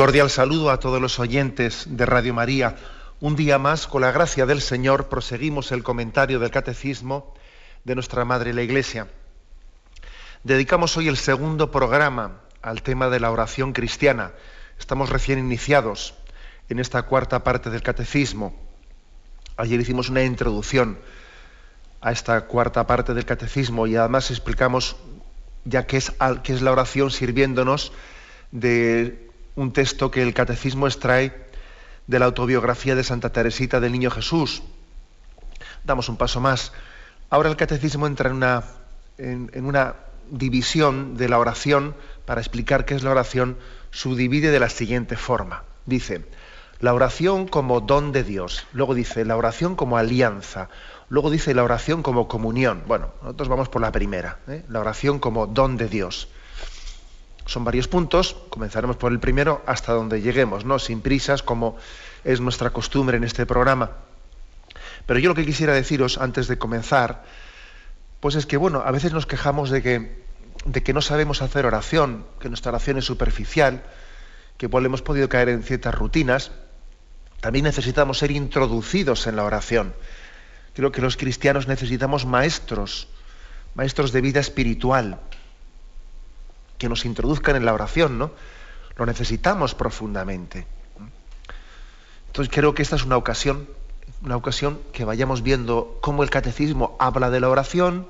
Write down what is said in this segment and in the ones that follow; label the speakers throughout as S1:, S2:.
S1: Cordial saludo a todos los oyentes de Radio María. Un día más, con la gracia del Señor, proseguimos el comentario del Catecismo de nuestra Madre la Iglesia. Dedicamos hoy el segundo programa al tema de la oración cristiana. Estamos recién iniciados en esta cuarta parte del Catecismo. Ayer hicimos una introducción a esta cuarta parte del Catecismo y además explicamos ya qué es, es la oración sirviéndonos de un texto que el catecismo extrae de la autobiografía de Santa Teresita del Niño Jesús. Damos un paso más. Ahora el catecismo entra en una, en, una división de la oración para explicar qué es la oración, subdivide de la siguiente forma. Dice, la oración como don de Dios, luego dice la oración como alianza, luego dice la oración como comunión. Bueno, nosotros vamos por la primera, ¿eh? la oración como don de Dios. Son varios puntos, comenzaremos por el primero hasta donde lleguemos, ¿no? Sin prisas, como es nuestra costumbre en este programa. Pero yo lo que quisiera deciros antes de comenzar, pues es que, bueno, a veces nos quejamos de que, de que no sabemos hacer oración, que nuestra oración es superficial, que igual hemos podido caer en ciertas rutinas. También necesitamos ser introducidos en la oración. Creo que los cristianos necesitamos maestros, maestros de vida espiritual, que nos introduzcan en la oración, ¿no? Lo necesitamos profundamente. Entonces creo que esta es una ocasión, una ocasión que vayamos viendo cómo el catecismo habla de la oración,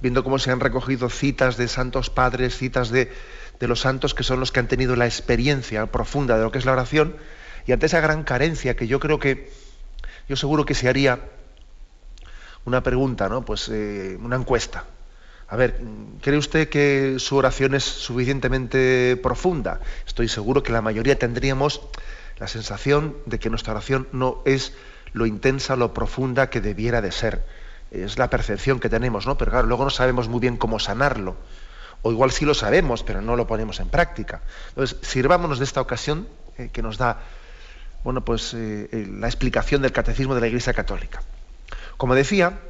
S1: viendo cómo se han recogido citas de santos padres, citas de, de los santos que son los que han tenido la experiencia profunda de lo que es la oración, y ante esa gran carencia que yo creo que, yo seguro que se haría una pregunta, ¿no? Pues eh, una encuesta. A ver, ¿cree usted que su oración es suficientemente profunda? Estoy seguro que la mayoría tendríamos la sensación de que nuestra oración no es lo intensa, lo profunda que debiera de ser. Es la percepción que tenemos, ¿no? Pero claro, luego no sabemos muy bien cómo sanarlo. O igual sí lo sabemos, pero no lo ponemos en práctica. Entonces, sirvámonos de esta ocasión eh, que nos da, bueno, pues eh, la explicación del catecismo de la Iglesia Católica. Como decía,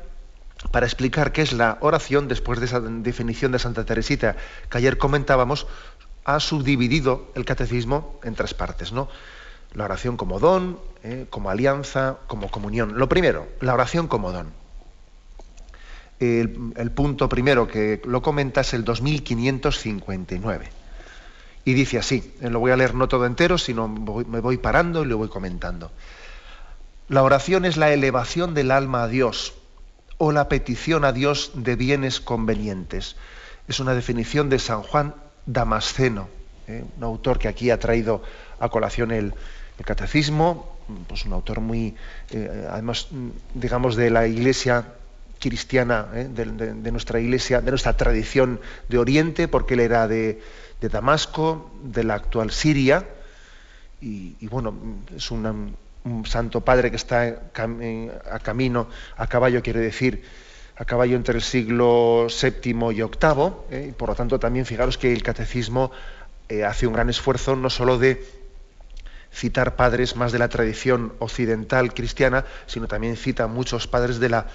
S1: para explicar qué es la oración, después de esa definición de Santa Teresita que ayer comentábamos, ha subdividido el catecismo en tres partes, ¿no? La oración como don, eh, como alianza, como comunión. Lo primero, la oración como don. El, punto primero que lo comenta es el 2559. Y dice así, eh, lo voy a leer no todo entero, sino me voy parando y lo voy comentando. La oración es la elevación del alma a Dios o la petición a Dios de bienes convenientes. Es una definición de San Juan Damasceno, ¿eh? un autor que aquí ha traído a colación el, catecismo, pues un autor muy, eh, además, digamos, de la iglesia cristiana, ¿eh? de, nuestra iglesia, de nuestra tradición de Oriente, porque él era de, Damasco, de la actual Siria, y, y bueno, es una, un santo padre que está a camino, a caballo quiere decir, a caballo entre el siglo VII y VIII, ¿eh? y por lo tanto también fijaros que el catecismo eh, hace un gran esfuerzo no solo de citar padres más de la tradición occidental cristiana, sino también cita muchos padres de la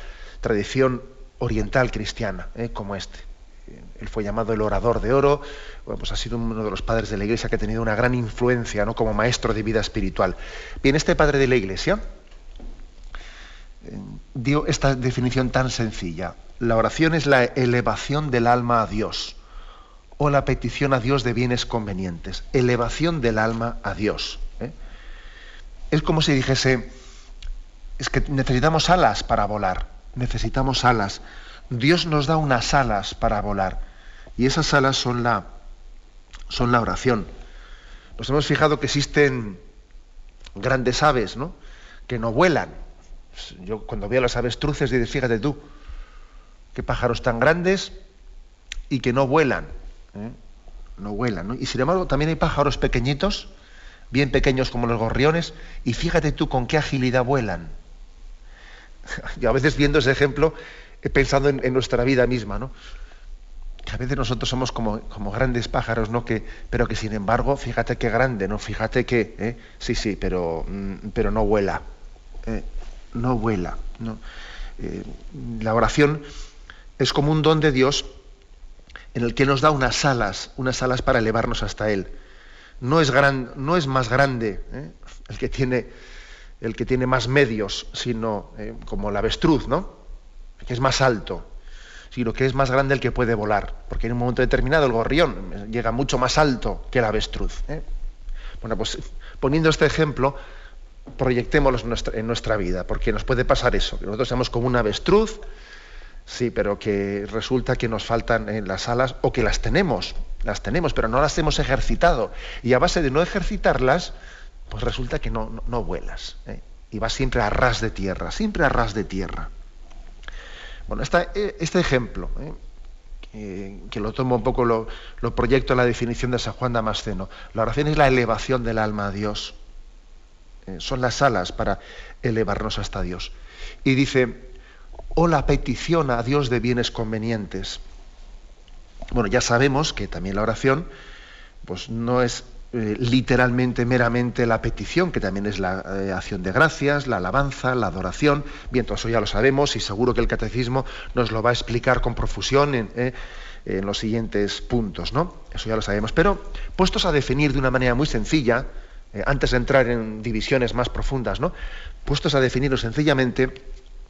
S1: tradición oriental cristiana, ¿eh? como este. Él fue llamado el orador de oro, pues ha sido uno de los padres de la Iglesia que ha tenido una gran influencia ¿no? como maestro de vida espiritual. Bien, este padre de la Iglesia eh, dio esta definición tan sencilla. La oración es la elevación del alma a Dios o la petición a Dios de bienes convenientes. Elevación del alma a Dios. ¿eh? Es como si dijese, es que necesitamos alas para volar, necesitamos alas. Dios nos da unas alas para volar y esas alas son la, son la oración. Nos hemos fijado que existen grandes aves, ¿no? Que no vuelan. Yo cuando veo las avestruces digo, fíjate tú, qué pájaros tan grandes y que no vuelan. ¿eh? no vuelan. Y sin embargo también hay pájaros pequeñitos, bien pequeños como los gorriones, y fíjate tú con qué agilidad vuelan. Yo a veces viendo ese ejemplo he pensado en, nuestra vida misma, ¿no? Que a veces nosotros somos como, grandes pájaros, ¿no? Que, pero que sin embargo, fíjate qué grande, ¿no? Fíjate que, ¿eh? sí, sí, pero, mm, pero no vuela. ¿eh? no vuela. ¿no? Eh, la oración es como un don de Dios en el que nos da unas alas, unas alas para elevarnos hasta Él. No es, gran, no es más grande ¿eh? el, que tiene, el que tiene más medios, sino eh, como el avestruz, ¿no? Que es más alto, sino que es más grande el que puede volar, porque en un momento determinado el gorrión llega mucho más alto que el avestruz. Bueno, pues poniendo este ejemplo, proyectémoslo en nuestra, vida, porque nos puede pasar eso, que nosotros seamos como un avestruz, sí, pero que resulta que nos faltan en las alas o que las tenemos, las tenemos, pero no las hemos ejercitado. Y a base de no ejercitarlas, pues resulta que no, no, vuelas. ¿eh? Y vas siempre a ras de tierra, siempre a ras de tierra. Bueno, eh, este ejemplo, ¿eh? que, lo tomo un poco, lo, proyecto en la definición de San Juan Damasceno. La oración es la elevación del alma a Dios. Eh, son las alas para elevarnos hasta Dios. Y dice, o la petición a Dios de bienes convenientes. Bueno, ya sabemos que también la oración pues no es eh, literalmente, meramente la petición, que también es la eh, acción de gracias, la alabanza, la adoración. Bien, todo eso ya lo sabemos y seguro que el catecismo nos lo va a explicar con profusión en, en los siguientes puntos, ¿no? Eso ya lo sabemos. Pero puestos a definir de una manera muy sencilla, eh, antes de entrar en divisiones más profundas, ¿no? puestos a definirlo sencillamente,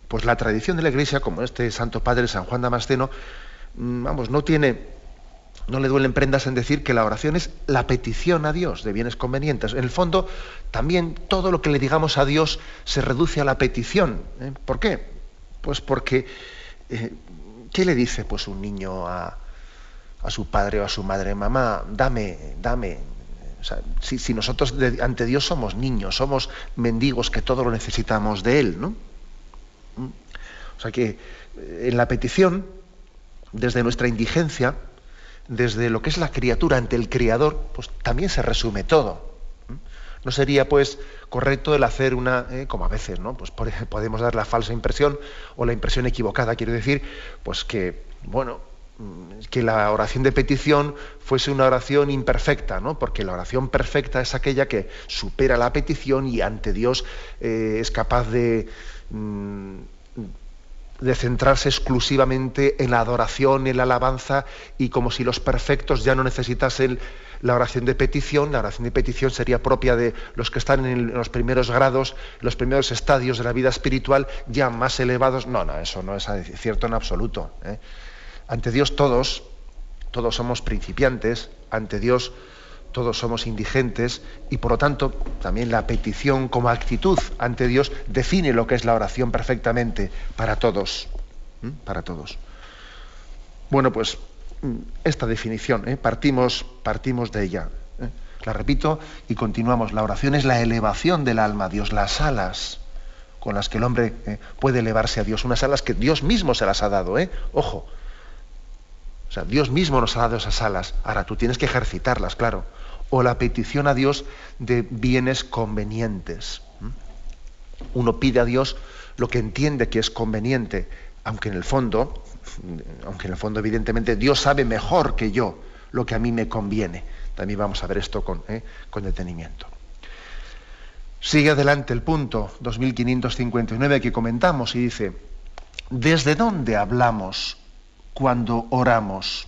S1: pues la tradición de la Iglesia, como este Santo Padre San Juan Damasceno, mm, vamos, no tiene, no le duelen prendas en decir que la oración es la petición a Dios de bienes convenientes. En el fondo, también todo lo que le digamos a Dios se reduce a la petición. ¿eh? ¿Por qué? Pues porque, eh, ¿qué le dice pues un niño a, a su padre o a su madre? Mamá, dame, dame, si, nosotros ante Dios somos niños, somos mendigos que todo lo necesitamos de Él, ¿no? ¿Mm? O sea que eh, en la petición, desde nuestra indigencia, desde lo que es la criatura ante el Criador, pues también se resume todo. ¿Mm? No sería pues correcto el hacer una, eh, como a veces, ¿no? Pues podemos dar la falsa impresión o la impresión equivocada, quiero decir, pues que, bueno, Mm, que la oración de petición fuese una oración imperfecta, ¿no? porque la oración perfecta es aquella que supera la petición y ante Dios eh, es capaz de, mm, de centrarse exclusivamente en la adoración, en la alabanza, y como si los perfectos ya no necesitasen la oración de petición, la oración de petición sería propia de los que están en, los primeros grados, los primeros estadios de la vida espiritual, ya más elevados. No, no, eso no es cierto en absoluto. ¿eh? Ante Dios todos, todos somos principiantes, ante Dios todos somos indigentes y por lo tanto también la petición como actitud ante Dios define lo que es la oración perfectamente para todos, para todos. Bueno, pues mm, esta definición, ¿eh? partimos, partimos de ella. ¿eh? La repito y continuamos. La oración es la elevación del alma a Dios, las alas con las que el hombre ¿eh? puede elevarse a Dios, unas alas que Dios mismo se las ha dado. Ojo, o sea, Dios mismo nos ha dado esas alas. Ahora tú tienes que ejercitarlas, claro. O la petición a Dios de bienes convenientes. Uno pide a Dios lo que entiende que es conveniente, aunque en el fondo, aunque en el fondo evidentemente Dios sabe mejor que yo lo que a mí me conviene. También vamos a ver esto con, ¿eh? con detenimiento. Sigue adelante el punto 2559 que comentamos y dice, ¿desde dónde hablamos cuando oramos.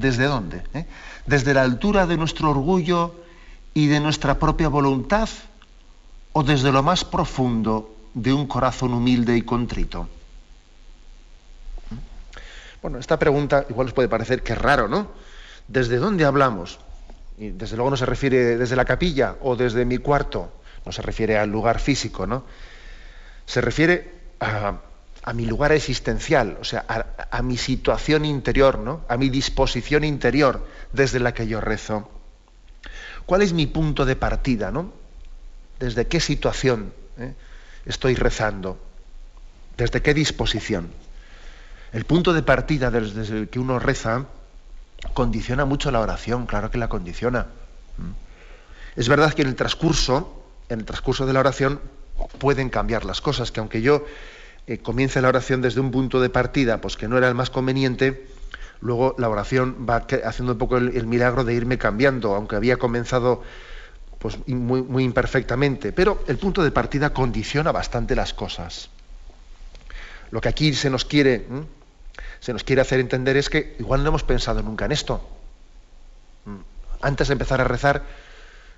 S1: ¿Desde dónde? ¿Eh? ¿Desde la altura de nuestro orgullo y de nuestra propia voluntad o desde lo más profundo de un corazón humilde y contrito? Bueno, esta pregunta igual os puede parecer que es raro, ¿no? ¿Desde dónde hablamos? Y desde luego no se refiere desde la capilla o desde mi cuarto, no se refiere al lugar físico, ¿no? Se refiere a, a mi lugar existencial, o sea, a, mi situación interior, ¿no? a mi disposición interior desde la que yo rezo. ¿Cuál es mi punto de partida? ¿no? ¿Desde qué situación eh, estoy rezando? ¿Desde qué disposición? El punto de partida desde el que uno reza condiciona mucho la oración, claro que la condiciona. Es verdad que en el transcurso, en el transcurso de la oración, pueden cambiar las cosas, que aunque yo eh, comience la oración desde un punto de partida, pues que no era el más conveniente, luego la oración va haciendo un poco el, milagro de irme cambiando, aunque había comenzado pues, muy, imperfectamente. Pero el punto de partida condiciona bastante las cosas. Lo que aquí se nos quiere, se nos quiere hacer entender es que igual no hemos pensado nunca en esto. Antes de empezar a rezar,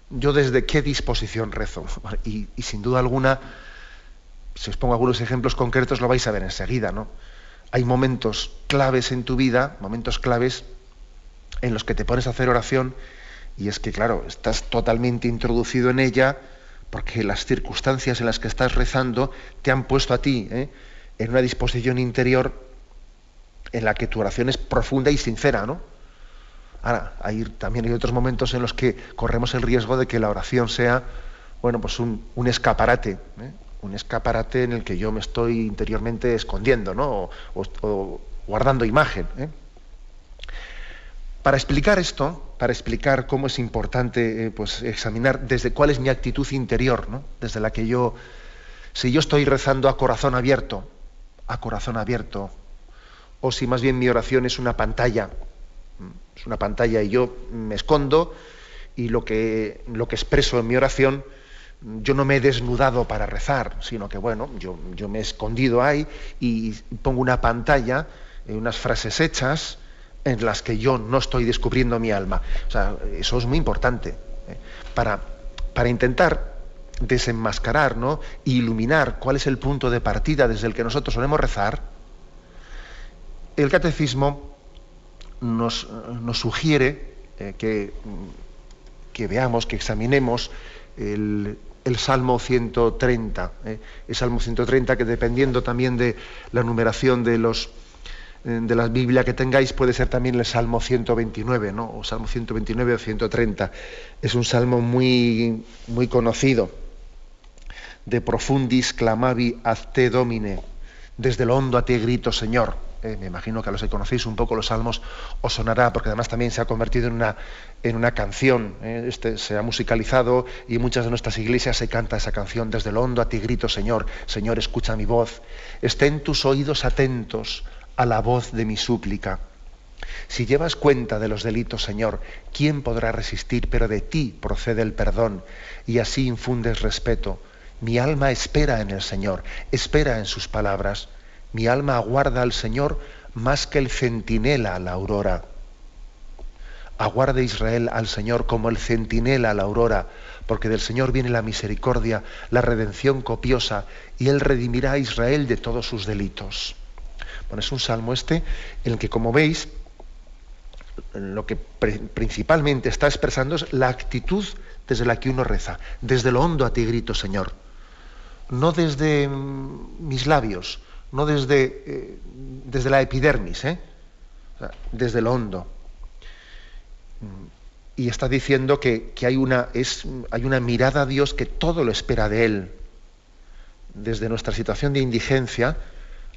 S1: yo desde qué disposición rezo. Y sin duda alguna, si os pongo algunos ejemplos concretos, lo vais a ver enseguida, ¿no? hay momentos claves en tu vida, momentos claves en los que te pones a hacer oración y es que, claro, estás totalmente introducido en ella porque las circunstancias en las que estás rezando te han puesto a ti ¿eh? en una disposición interior en la que tu oración es profunda y sincera, ¿no? Ahora, hay, también hay otros momentos en los que corremos el riesgo de que la oración sea, bueno, pues un, escaparate, ¿eh? Un escaparate en el que yo me estoy interiormente escondiendo, ¿no? O, guardando imagen. ¿eh? Para explicar esto, para explicar cómo es importante eh, pues, examinar desde cuál es mi actitud interior, ¿no? desde la que yo, si yo estoy rezando a corazón abierto, a corazón abierto, o si más bien mi oración es una pantalla, es una pantalla y yo me escondo y lo que, lo que expreso en mi oración yo no me he desnudado para rezar, sino que bueno, yo, yo me he escondido ahí y pongo una pantalla, eh, unas frases hechas en las que yo no estoy descubriendo mi alma. O sea, eso es muy importante ¿eh? para, para intentar desenmascarar ¿no? e iluminar cuál es el punto de partida desde el que nosotros solemos rezar. El catecismo nos, nos sugiere eh, que, que veamos, que examinemos el, el Salmo 130. ¿eh? El Salmo 130 que dependiendo también de la numeración de los eh, de la Biblia que tengáis puede ser también el Salmo 129, ¿no? O Salmo 129 o 130. Es un salmo muy muy conocido. De profundis clamavi ad te domine. Desde lo hondo a ti grito, Señor. Eh, me imagino que a los que conocéis un poco los salmos os sonará, porque además también se ha convertido en una, en una canción, eh, este, se ha musicalizado y muchas de nuestras iglesias se canta esa canción, desde lo hondo a ti grito, Señor, Señor, escucha mi voz, estén tus oídos atentos a la voz de mi súplica. Si llevas cuenta de los delitos, Señor, ¿quién podrá resistir? Pero de ti procede el perdón y así infundes respeto. Mi alma espera en el Señor, espera en sus palabras. Mi alma aguarda al Señor más que el centinela a la aurora. Aguarde Israel al Señor como el centinela a la aurora, porque del Señor viene la misericordia, la redención copiosa, y Él redimirá a Israel de todos sus delitos. Bueno, es un salmo este en el que, como veis, lo que principalmente está expresando es la actitud desde la que uno reza. Desde lo hondo a ti grito, Señor. No desde mm, mis labios, no desde, eh, desde la epidermis, ¿eh? desde lo hondo. Y está diciendo que, hay, una, es, hay una mirada a Dios que todo lo espera de Él. Desde nuestra situación de indigencia,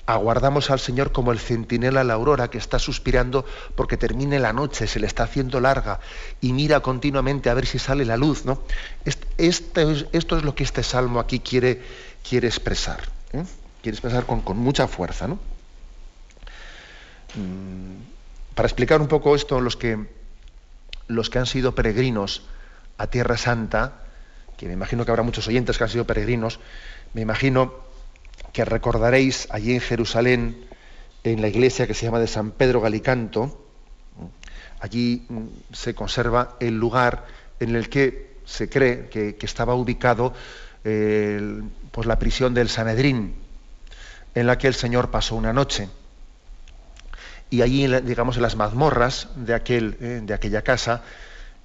S1: aguardamos al Señor como el centinela a la aurora que está suspirando porque termine la noche, se le está haciendo larga y mira continuamente a ver si sale la luz. ¿no? Este, esto es lo que este salmo aquí quiere, quiere expresar. ¿eh? Quieres pensar con, mucha fuerza. ¿no? Mm, para explicar un poco esto, los que, los que han sido peregrinos a Tierra Santa, que me imagino que habrá muchos oyentes que han sido peregrinos, me imagino que recordaréis allí en Jerusalén, en la iglesia que se llama de San Pedro Galicanto, allí mm, se conserva el lugar en el que se cree que, estaba ubicado pues la prisión del Sanedrín, en la que el Señor pasó una noche. Y allí, digamos, en las mazmorras de, aquel, eh, de aquella casa,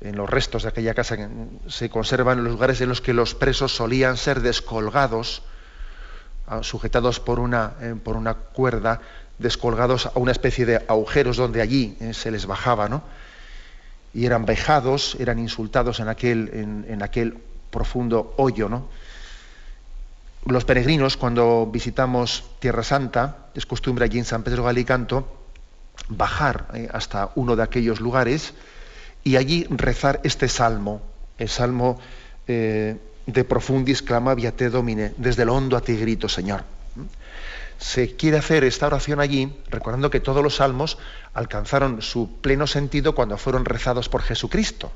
S1: en los restos de aquella casa, se conservan los lugares en los que los presos solían ser descolgados, ah, sujetados por una, eh, por una cuerda, descolgados a una especie de agujeros donde allí eh, se les bajaba, ¿no? Y eran vejados, eran insultados en aquel, en, en aquel profundo hoyo, ¿no? Los peregrinos, cuando visitamos Tierra Santa, es costumbre allí en San Pedro Galicanto, bajar eh, hasta uno de aquellos lugares y allí rezar este salmo, el salmo eh, de profundis clama te domine, desde el hondo a ti grito, Señor. Se quiere hacer esta oración allí, recordando que todos los salmos alcanzaron su pleno sentido cuando fueron rezados por Jesucristo.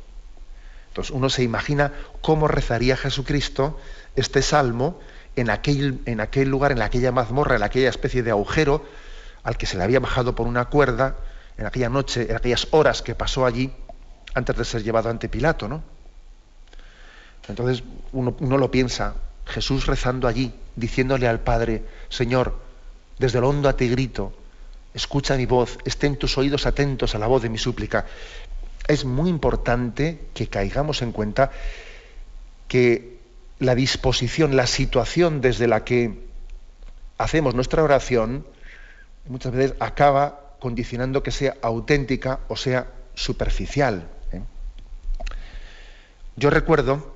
S1: Entonces uno se imagina cómo rezaría Jesucristo este salmo en aquel, en aquel lugar, en aquella mazmorra, en aquella especie de agujero al que se le había bajado por una cuerda, en aquella noche, en aquellas horas que pasó allí, antes de ser llevado ante Pilato, ¿no? Entonces uno, lo piensa, Jesús rezando allí, diciéndole al Padre, Señor, desde el hondo a ti grito, escucha mi voz, estén tus oídos atentos a la voz de mi súplica. Es muy importante que caigamos en cuenta que la disposición, la situación desde la que hacemos nuestra oración, muchas veces acaba condicionando que sea auténtica o sea superficial. ¿eh? Yo recuerdo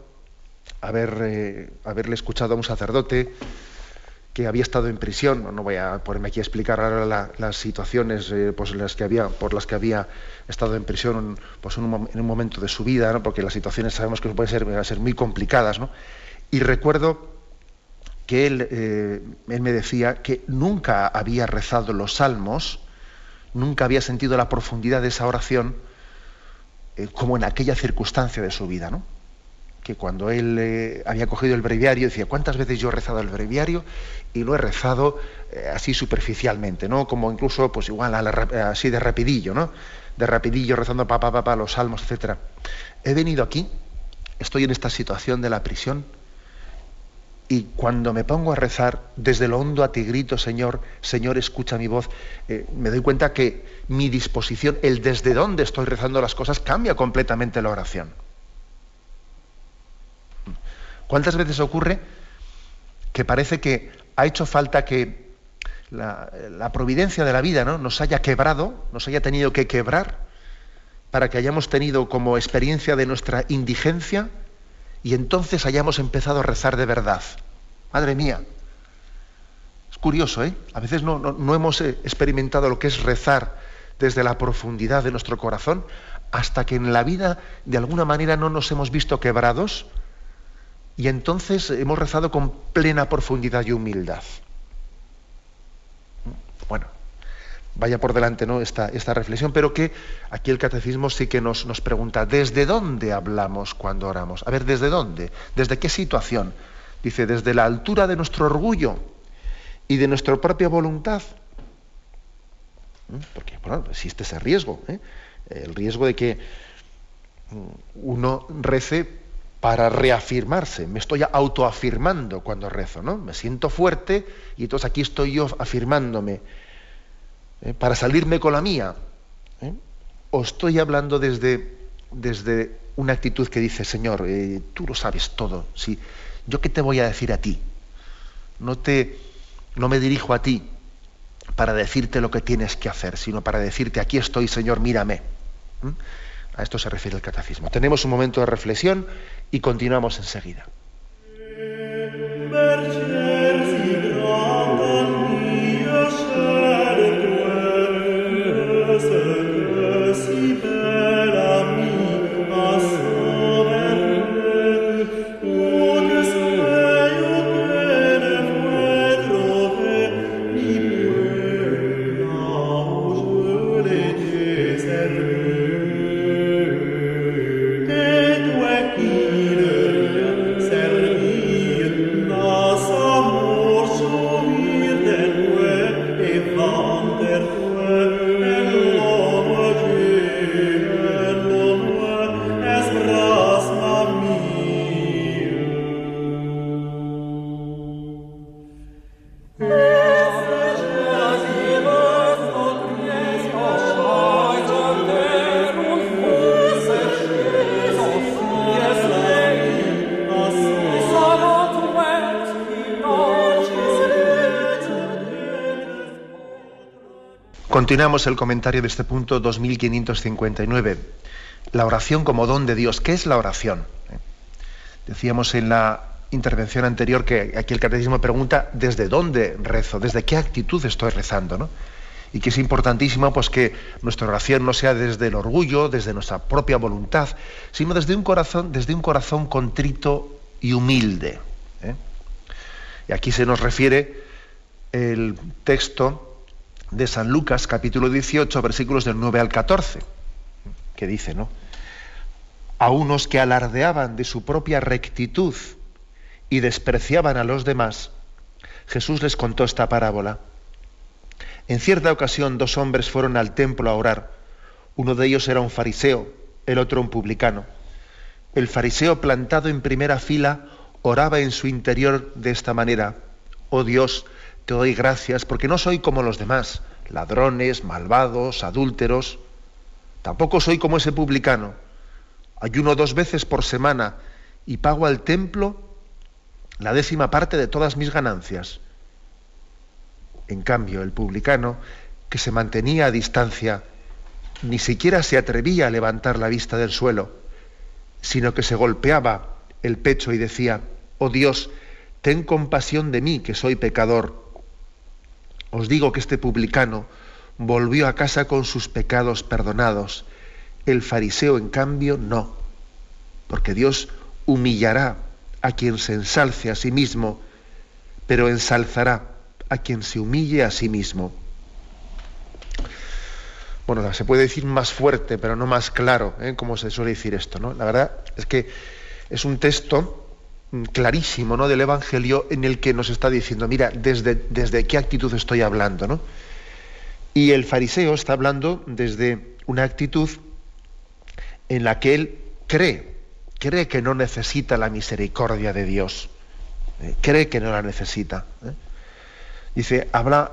S1: haber, eh, haberle escuchado a un sacerdote que había estado en prisión, no voy a ponerme aquí a explicar ahora las situaciones eh, pues, por las que había estado en prisión pues, en, un, momento de su vida, porque las situaciones sabemos que pueden ser, ser muy complicadas. Y recuerdo que él, eh, él me decía que nunca había rezado los salmos, nunca había sentido la profundidad de esa oración eh, como en aquella circunstancia de su vida. ¿no? que cuando él eh, había cogido el breviario decía, ¿cuántas veces yo he rezado el breviario? Y lo he rezado así superficialmente, ¿no? Como incluso, pues igual, así de rapidillo, ¿no? De rapidillo, rezando papá, papá, los salmos, etc. He venido aquí, estoy en esta situación de la prisión, y cuando me pongo a rezar, desde lo hondo a ti grito, Señor, Señor, escucha mi voz, eh, me doy cuenta que mi disposición, el desde dónde estoy rezando las cosas, cambia completamente la oración. ¿Cuántas veces ocurre que parece que ha hecho falta que la, providencia de la vida ¿no? nos haya quebrado, nos haya tenido que quebrar, para que hayamos tenido como experiencia de nuestra indigencia y entonces hayamos empezado a rezar de verdad? Madre mía, es curioso, ¿eh? A veces no, hemos eh, experimentado lo que es rezar desde la profundidad de nuestro corazón hasta que en la vida de alguna manera no nos hemos visto quebrados y entonces hemos rezado con plena profundidad y humildad. Bueno, vaya por delante ¿no? esta, esta reflexión, pero que aquí el catecismo sí que nos, nos pregunta, ¿desde dónde hablamos cuando oramos? A ver, ¿desde dónde? ¿Desde qué situación? Dice, desde la altura de nuestro orgullo y de nuestra propia voluntad. ¿Mm? Porque bueno, existe ese riesgo, ¿eh? el riesgo de que uno rece para reafirmarse. Me estoy autoafirmando cuando rezo, ¿no? Me siento fuerte y entonces aquí estoy yo afirmándome ¿eh? para salirme con la mía. ¿eh? O estoy hablando desde, desde una actitud que dice, Señor, eh, tú lo sabes todo. ¿sí? ¿Yo qué te voy a decir a ti? No, te, no me dirijo a ti para decirte lo que tienes que hacer, sino para decirte, aquí estoy, Señor, mírame. A esto se refiere el catecismo. Tenemos un momento de reflexión y continuamos enseguida. Continuamos el comentario de este punto 2559. La oración como don de Dios. ¿Qué es la oración? Decíamos en la intervención anterior que aquí el catecismo pregunta desde dónde rezo, desde qué actitud estoy rezando. ¿no? y que es importantísimo pues que nuestra oración no sea desde el orgullo, desde nuestra propia voluntad, sino desde un corazón, desde un corazón contrito y humilde. ¿eh? Y aquí se nos refiere el texto de San Lucas, capítulo 18, versículos del 9 al 14, que dice, ¿no? A unos que alardeaban de su propia rectitud y despreciaban a los demás, Jesús les contó esta parábola. En cierta ocasión dos hombres fueron al templo a orar. Uno de ellos era un fariseo, el otro un publicano. El fariseo plantado en primera fila oraba en su interior de esta manera. Oh Dios, te doy gracias porque no soy como los demás, ladrones, malvados, adúlteros. Tampoco soy como ese publicano. Ayuno dos veces por semana y pago al templo la décima parte de todas mis ganancias. En cambio, el publicano, que se mantenía a distancia, ni siquiera se atrevía a levantar la vista del suelo, sino que se golpeaba el pecho y decía, oh Dios, ten compasión de mí, que soy pecador. Os digo que este publicano volvió a casa con sus pecados perdonados. El fariseo, en cambio, no, porque Dios humillará a quien se ensalce a sí mismo, pero ensalzará a quien se humille a sí mismo. Bueno, se puede decir más fuerte, pero no más claro, ¿eh? como se suele decir esto. ¿no? La verdad es que es un texto clarísimo ¿no? del Evangelio en el que nos está diciendo, mira, desde, desde qué actitud estoy hablando. ¿no? Y el fariseo está hablando desde una actitud en la que él cree cree que no necesita la misericordia de Dios, eh, cree que no la necesita. ¿eh? Dice, habla,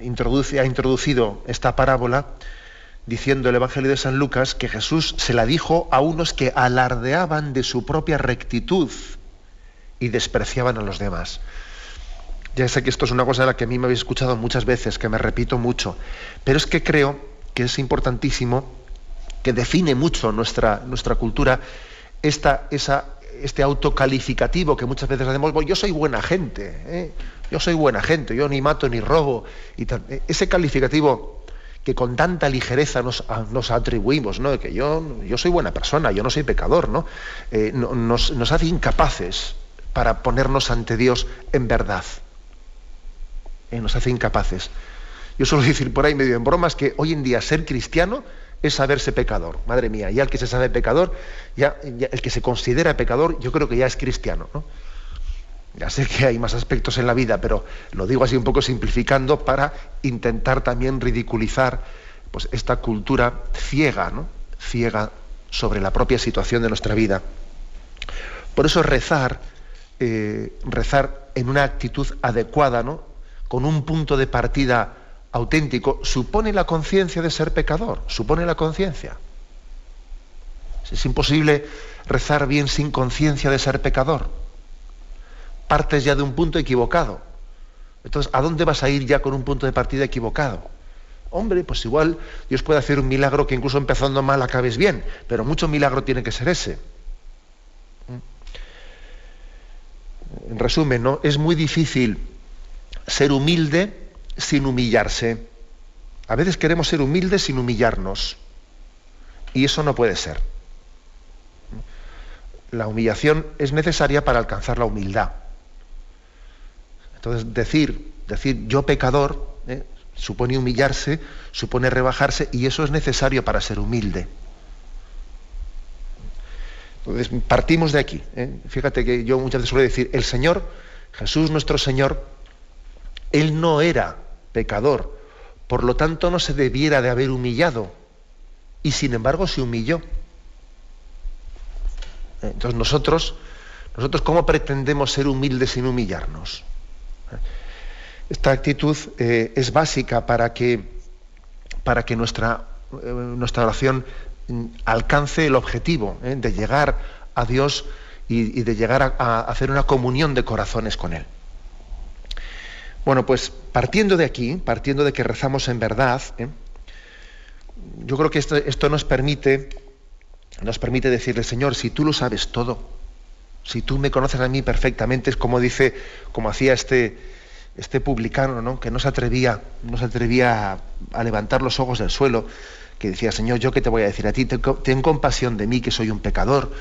S1: introduce, ha introducido esta parábola diciendo el Evangelio de San Lucas que Jesús se la dijo a unos que alardeaban de su propia rectitud y despreciaban a los demás. Ya sé que esto es una cosa de la que a mí me habéis escuchado muchas veces, que me repito mucho, pero es que creo que es importantísimo, que define mucho nuestra, nuestra cultura, este autocalificativo que muchas veces hacemos, yo soy buena gente, ¿eh? yo soy buena gente, yo ni mato ni robo, y e, ese calificativo que con tanta ligereza nos, atribuimos, ¿no? que yo, yo soy buena persona, yo no soy pecador, ¿no? Eh, nos, hace incapaces para ponernos ante Dios en verdad. Eh, nos hace incapaces. Yo suelo decir por ahí medio en bromas que hoy en día ser cristiano es saberse pecador. Madre mía, ya el que se sabe pecador, ya, el que se considera pecador, yo creo que ya es cristiano. ¿no? Ya sé que hay más aspectos en la vida, pero lo digo así un poco simplificando para intentar también ridiculizar pues, esta cultura ciega, ¿no? ciega sobre la propia situación de nuestra vida. Por eso rezar, eh, rezar en una actitud adecuada, ¿no? con un punto de partida auténtico supone la conciencia de ser pecador, supone la conciencia. Es imposible rezar bien sin conciencia de ser pecador. Partes ya de un punto equivocado. Entonces, ¿a dónde vas a ir ya con un punto de partida equivocado? Hombre, pues igual Dios puede hacer un milagro que incluso empezando mal acabes bien, pero mucho milagro tiene que ser ese. En resumen. Es muy difícil ser humilde sin humillarse. A veces queremos ser humildes sin humillarnos. Y eso no puede ser. La humillación es necesaria para alcanzar la humildad. Entonces, decir, decir yo pecador, ¿eh? supone humillarse, supone rebajarse, y eso es necesario para ser humilde. Entonces, partimos de aquí. ¿eh? Fíjate que yo muchas veces suelo decir, el Señor, Jesús nuestro Señor, Él no era pecador. Por lo tanto, no se debiera de haber humillado. Y sin embargo se humilló. Entonces nosotros, nosotros ¿cómo pretendemos ser humildes sin humillarnos? Esta actitud eh, es básica para que, para que nuestra, eh, nuestra oración alcance el objetivo eh, de llegar a Dios y, de llegar a hacer una comunión de corazones con Él. Bueno, pues partiendo de aquí, partiendo de que rezamos en verdad, ¿eh? yo creo que esto, nos permite, nos permite decirle, Señor, si tú lo sabes todo, si tú me conoces a mí perfectamente, es como dice, como hacía este, este publicano, ¿no? que no se atrevía, no se atrevía a, levantar los ojos del suelo, que decía, Señor, yo qué te voy a decir a ti, ten, compasión de mí, que soy un pecador.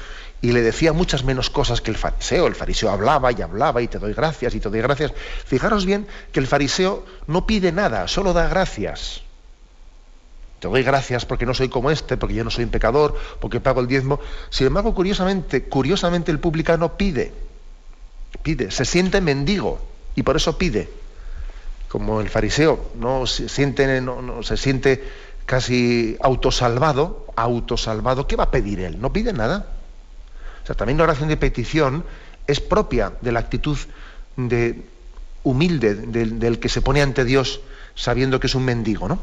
S1: Y le decía muchas menos cosas que el fariseo. El fariseo hablaba y hablaba y te doy gracias y te doy gracias. Fijaros bien que el fariseo no pide nada, solo da gracias. Te doy gracias porque no soy como este, porque yo no soy un pecador, porque pago el diezmo. Sin embargo, curiosamente, curiosamente el publicano pide, pide, se siente mendigo y por eso pide. Como el fariseo no se siente, no, se siente casi autosalvado, autosalvado, ¿qué va a pedir él? No pide nada. O sea, también la oración de petición es propia de la actitud de, humilde del, que se pone ante Dios sabiendo que es un mendigo, ¿no?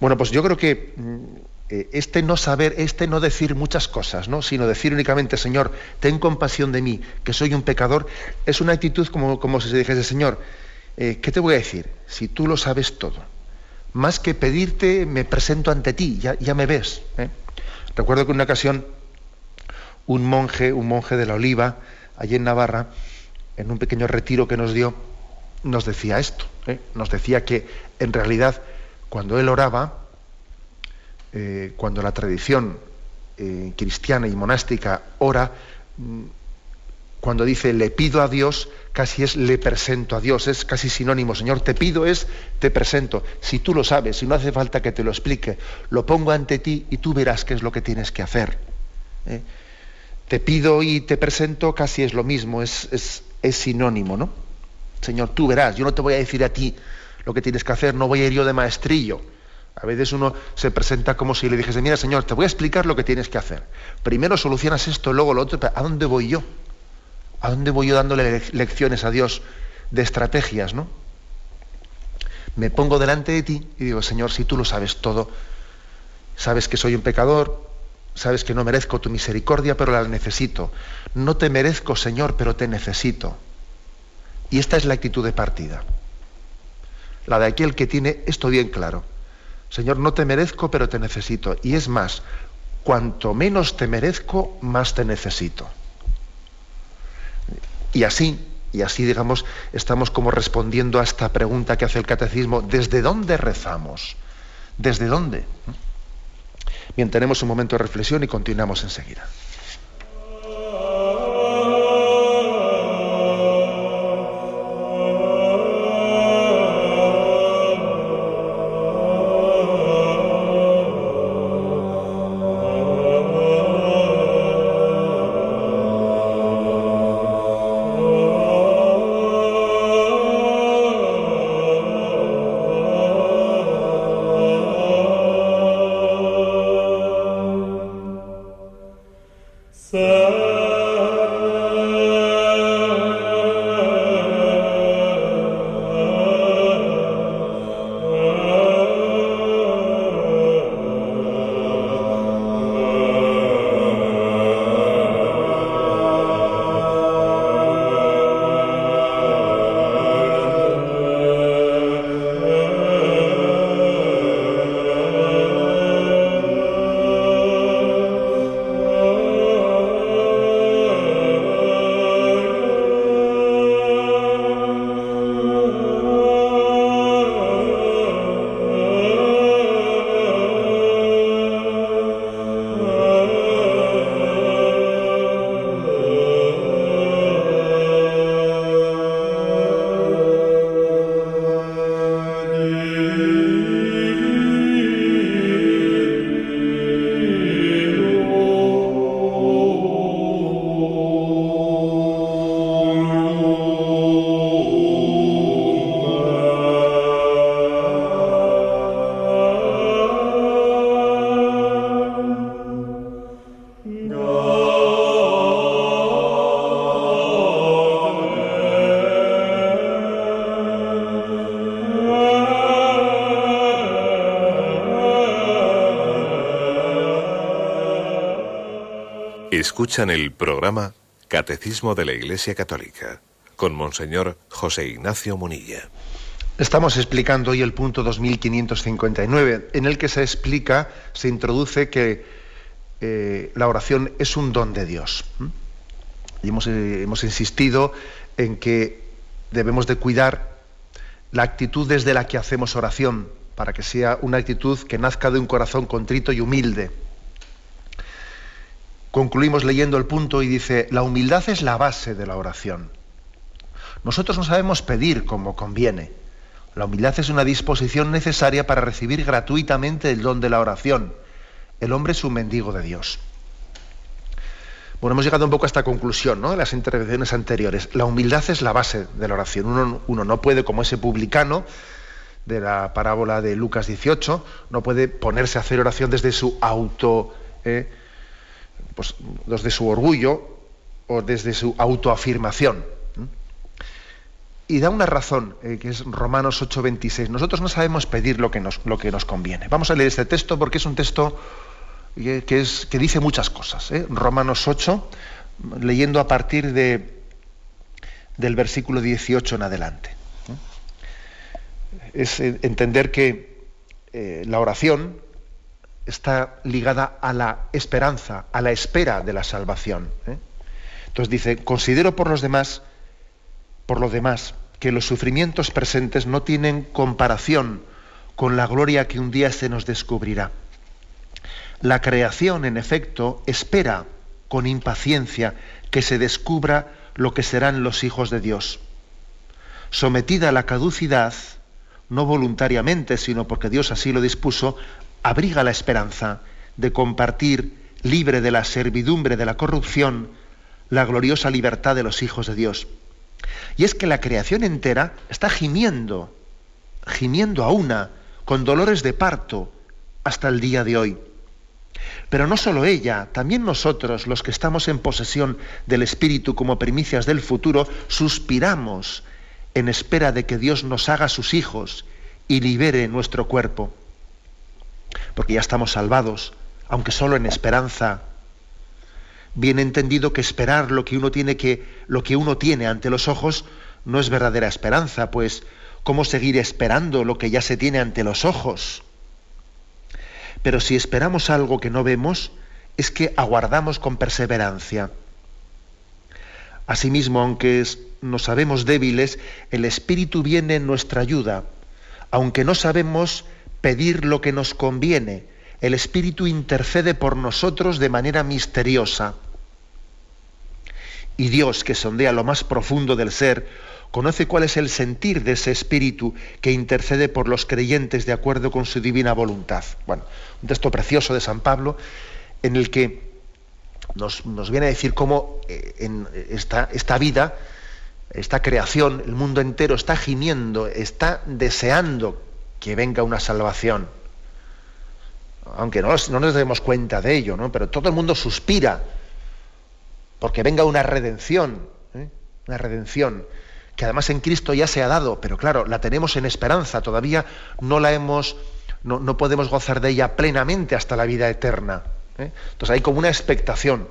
S1: Bueno, pues yo creo que mm, eh, este no saber, este no decir muchas cosas, ¿no? sino decir únicamente, Señor, ten compasión de mí, que soy un pecador, es una actitud como, como si se dijese, Señor, eh, ¿qué te voy a decir? Si tú lo sabes todo. Más que pedirte, me presento ante ti, ya, me ves. ¿eh? Recuerdo que una ocasión un monje, un monje de la Oliva, allí en Navarra, en un pequeño retiro que nos dio, nos decía esto. Nos decía que en realidad cuando él oraba, eh, cuando la tradición eh, cristiana y monástica ora, mm, cuando dice le pido a Dios, casi es le presento a Dios, es casi sinónimo. Señor, te pido es te presento. Si tú lo sabes, si no hace falta que te lo explique, lo pongo ante ti y tú verás qué es lo que tienes que hacer. ¿eh? Te pido y te presento casi es lo mismo, es, es, es sinónimo, ¿no? Señor, tú verás, yo no te voy a decir a ti lo que tienes que hacer, no voy a ir yo de maestrillo. A veces uno se presenta como si le dijese, mira Señor, te voy a explicar lo que tienes que hacer. Primero solucionas esto, luego lo otro, ¿a dónde voy yo? ¿A dónde voy yo dándole lecciones a Dios de estrategias, no? Me pongo delante de ti y digo, Señor, si tú lo sabes todo, sabes que soy un pecador, sabes que no merezco tu misericordia, pero la necesito. No te merezco, Señor, pero te necesito. Y esta es la actitud de partida. La de aquel que tiene esto bien claro Señor, no te merezco, pero te necesito. Y es más, cuanto menos te merezco, más te necesito. Y así, y así, digamos, estamos como respondiendo a esta pregunta que hace el catecismo, ¿desde dónde rezamos? ¿Desde dónde? Bien, tenemos un momento de reflexión y continuamos enseguida.
S2: Escuchan el programa Catecismo de la Iglesia Católica con Monseñor José Ignacio Munilla.
S1: Estamos explicando hoy el punto 2559, en el que se explica, se introduce que eh, la oración es un don de Dios. Y hemos, eh, hemos insistido en que debemos de cuidar la actitud desde la que hacemos oración, para que sea una actitud que nazca de un corazón contrito y humilde. Concluimos leyendo el punto y dice, la humildad es la base de la oración. Nosotros no sabemos pedir como conviene. La humildad es una disposición necesaria para recibir gratuitamente el don de la oración. El hombre es un mendigo de Dios. Bueno, hemos llegado un poco a esta conclusión, ¿no? En las intervenciones anteriores. La humildad es la base de la oración. Uno, no puede, como ese publicano de la parábola de Lucas 18, no puede ponerse a hacer oración desde su auto, eh, pues, desde su orgullo o desde su autoafirmación. Y da una razón, eh, que es Romanos 8:26. Nosotros no sabemos pedir lo que, nos, lo que nos conviene. Vamos a leer este texto porque es un texto que, es, que dice muchas cosas. ¿eh? Romanos 8, leyendo a partir de, del versículo 18 en adelante. Es entender que eh, la oración está ligada a la esperanza, a la espera de la salvación. ¿eh? Entonces dice, considero por los demás, por lo demás, que los sufrimientos presentes no tienen comparación con la gloria que un día se nos descubrirá la creación, en efecto, espera con impaciencia que se descubra lo que serán los hijos de Dios. Sometida a la caducidad, no voluntariamente, sino porque Dios así lo dispuso, abriga la esperanza de compartir, libre de la servidumbre de la corrupción, la gloriosa libertad de los hijos de Dios. Y es que la creación entera está gimiendo, gimiendo a una, con dolores de parto, hasta el día de hoy. Pero no solo ella, también nosotros, los que estamos en posesión del Espíritu como primicias del futuro, suspiramos en espera de que Dios nos haga sus hijos y libere nuestro cuerpo. Porque ya estamos salvados, aunque solo en esperanza. Bien entendido que esperar lo que uno tiene que lo que uno tiene ante los ojos no es verdadera esperanza, pues ¿cómo seguir esperando lo que ya se tiene ante los ojos? Pero si esperamos algo que no vemos, es que aguardamos con perseverancia. Asimismo, aunque nos sabemos débiles, el Espíritu viene en nuestra ayuda. Aunque no sabemos pedir lo que nos conviene, el Espíritu intercede por nosotros de manera misteriosa. Y Dios, que sondea lo más profundo del ser, conoce cuál es el sentir de ese espíritu que intercede por los creyentes de acuerdo con su divina voluntad. Bueno, un texto precioso de San Pablo en el que nos, viene a decir cómo eh, en esta, esta vida, esta creación, el mundo entero está gimiendo, está deseando que venga una salvación. Aunque no, no nos demos cuenta de ello, ¿no? pero todo el mundo suspira porque venga una redención, ¿eh? una redención que además en Cristo ya se ha dado, pero claro, la tenemos en esperanza, todavía no la hemos, no, podemos gozar de ella plenamente hasta la vida eterna. ¿eh? Entonces hay como una expectación.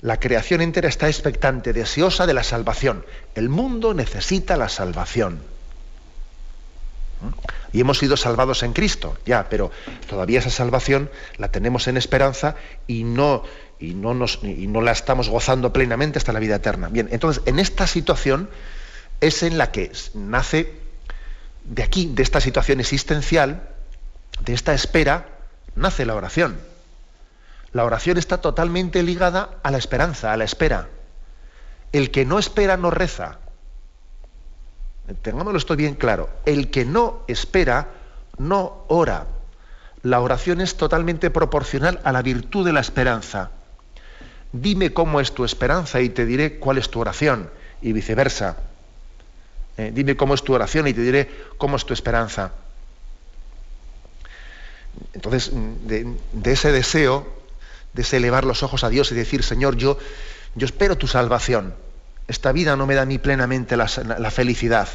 S1: La creación entera está expectante, deseosa de la salvación. El mundo necesita la salvación. Y hemos sido salvados en Cristo, ya, pero todavía esa salvación la tenemos en esperanza y no, y no, nos, y no la estamos gozando plenamente hasta la vida eterna. Bien, entonces en esta situación es en la que nace de aquí, de esta situación existencial, de esta espera, nace la oración. La oración está totalmente ligada a la esperanza, a la espera. El que no espera no reza. Tengámoslo esto bien claro. El que no espera no ora. La oración es totalmente proporcional a la virtud de la esperanza. Dime cómo es tu esperanza y te diré cuál es tu oración, y viceversa. Eh, dime cómo es tu oración y te diré cómo es tu esperanza. Entonces, de, ese deseo, de ese elevar los ojos a Dios y decir, Señor, yo, yo espero tu salvación. Esta vida no me da a mí plenamente la, felicidad.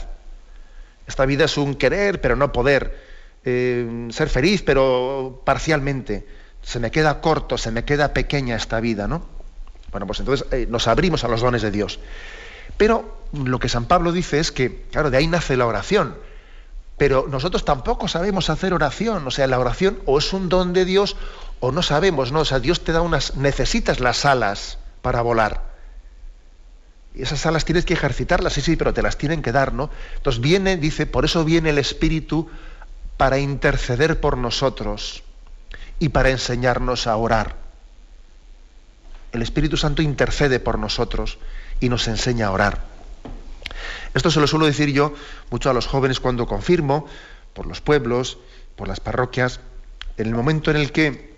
S1: Esta vida es un querer, pero no poder. Eh, ser feliz, pero parcialmente. Se me queda corto, se me queda pequeña esta vida, ¿no? Bueno, pues entonces eh, nos abrimos a los dones de Dios. Pero lo que San Pablo dice es que, claro, de ahí nace la oración. Pero nosotros tampoco sabemos hacer oración. O sea, la oración o es un don de Dios o no sabemos, ¿no? O sea, Dios te da unas, necesitas las alas para volar. Esas alas tienes que ejercitarlas, sí, sí, pero te las tienen que dar, ¿no? Entonces viene, dice, por eso viene el Espíritu para interceder por nosotros y para enseñarnos a orar. El Espíritu Santo intercede por nosotros y nos enseña a orar. Esto se lo suelo decir yo mucho a los jóvenes cuando confirmo, por los pueblos, por las parroquias, en el momento en el que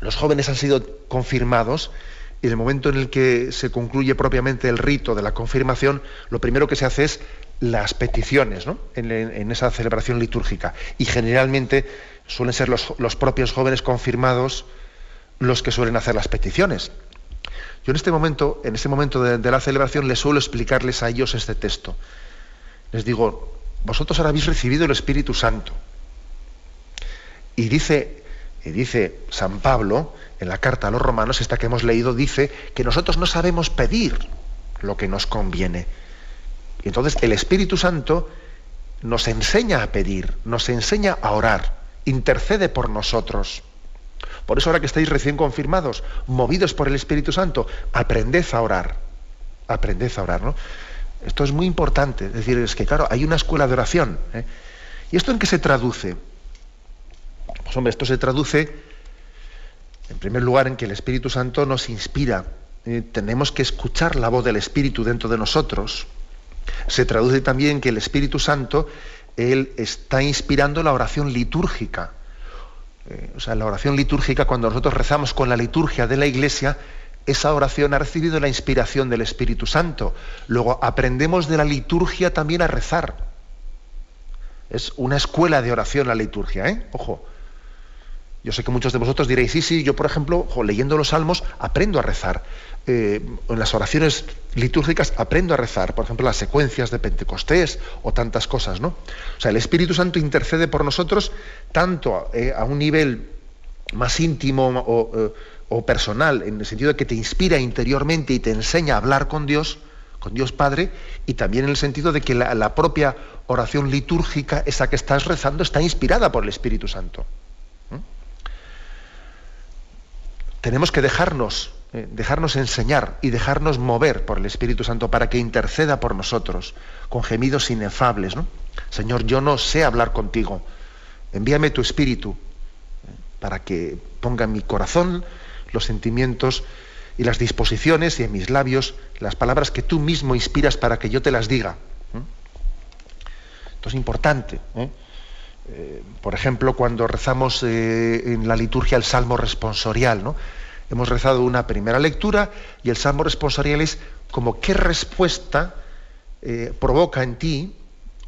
S1: los jóvenes han sido confirmados, y en el momento en el que se concluye propiamente el rito de la confirmación, lo primero que se hace es las peticiones ¿no? en, esa celebración litúrgica. Y generalmente suelen ser los, propios jóvenes confirmados los que suelen hacer las peticiones. Yo en este momento, en este momento de, la celebración, les suelo explicarles a ellos este texto. Les digo, vosotros ahora habéis recibido el Espíritu Santo. Y dice, y dice San Pablo, en la carta a los romanos, esta que hemos leído, dice que nosotros no sabemos pedir lo que nos conviene. Y entonces el Espíritu Santo nos enseña a pedir, nos enseña a orar, intercede por nosotros. Por eso ahora que estáis recién confirmados, movidos por el Espíritu Santo, aprended a orar. Aprended a orar, ¿no? Esto es muy importante. Es decir, es que claro, hay una escuela de oración. ¿eh? ¿Y esto en qué se traduce? Pues hombre, esto se traduce en primer lugar, en que el Espíritu Santo nos inspira. Eh, tenemos que escuchar la voz del Espíritu dentro de nosotros. Se traduce también que el Espíritu Santo, Él está inspirando la oración litúrgica. Eh, o sea, la oración litúrgica, cuando nosotros rezamos con la liturgia de la Iglesia, esa oración ha recibido la inspiración del Espíritu Santo. Luego aprendemos de la liturgia también a rezar. Es una escuela de oración la liturgia, ¿eh? Ojo. Yo sé que muchos de vosotros diréis, sí, sí, yo por ejemplo, leyendo los salmos, aprendo a rezar. Eh, en las oraciones litúrgicas aprendo a rezar, por ejemplo, las secuencias de Pentecostés o tantas cosas, ¿no? O sea, el Espíritu Santo intercede por nosotros tanto eh, a un nivel más íntimo eh, o, personal, en el sentido de que te inspira interiormente y te enseña a hablar con Dios, con Dios Padre, y también en el sentido de que la, la propia oración litúrgica, esa que estás rezando, está inspirada por el Espíritu Santo. Tenemos que dejarnos, eh, dejarnos enseñar y dejarnos mover por el Espíritu Santo para que interceda por nosotros con gemidos inefables. ¿no? Señor, yo no sé hablar contigo. Envíame tu Espíritu eh, para que ponga en mi corazón los sentimientos y las disposiciones y en mis labios las palabras que tú mismo inspiras para que yo te las diga. Esto es importante. ¿eh? Por ejemplo, cuando rezamos en la liturgia el Salmo responsorial, ¿no? Hemos rezado una primera lectura y el Salmo responsorial es como qué respuesta eh, provoca en ti,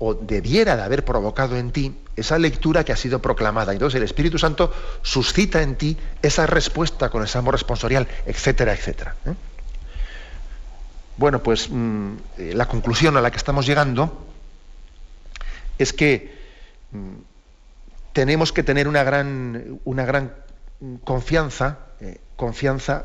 S1: o debiera de haber provocado en ti, esa lectura que ha sido proclamada. Entonces el Espíritu Santo suscita en ti esa respuesta con el Salmo responsorial, etcétera, etcétera. ¿eh? Bueno, pues mm, eh, la conclusión a la que estamos llegando es que mm, tenemos que tener una gran, una gran confianza confianza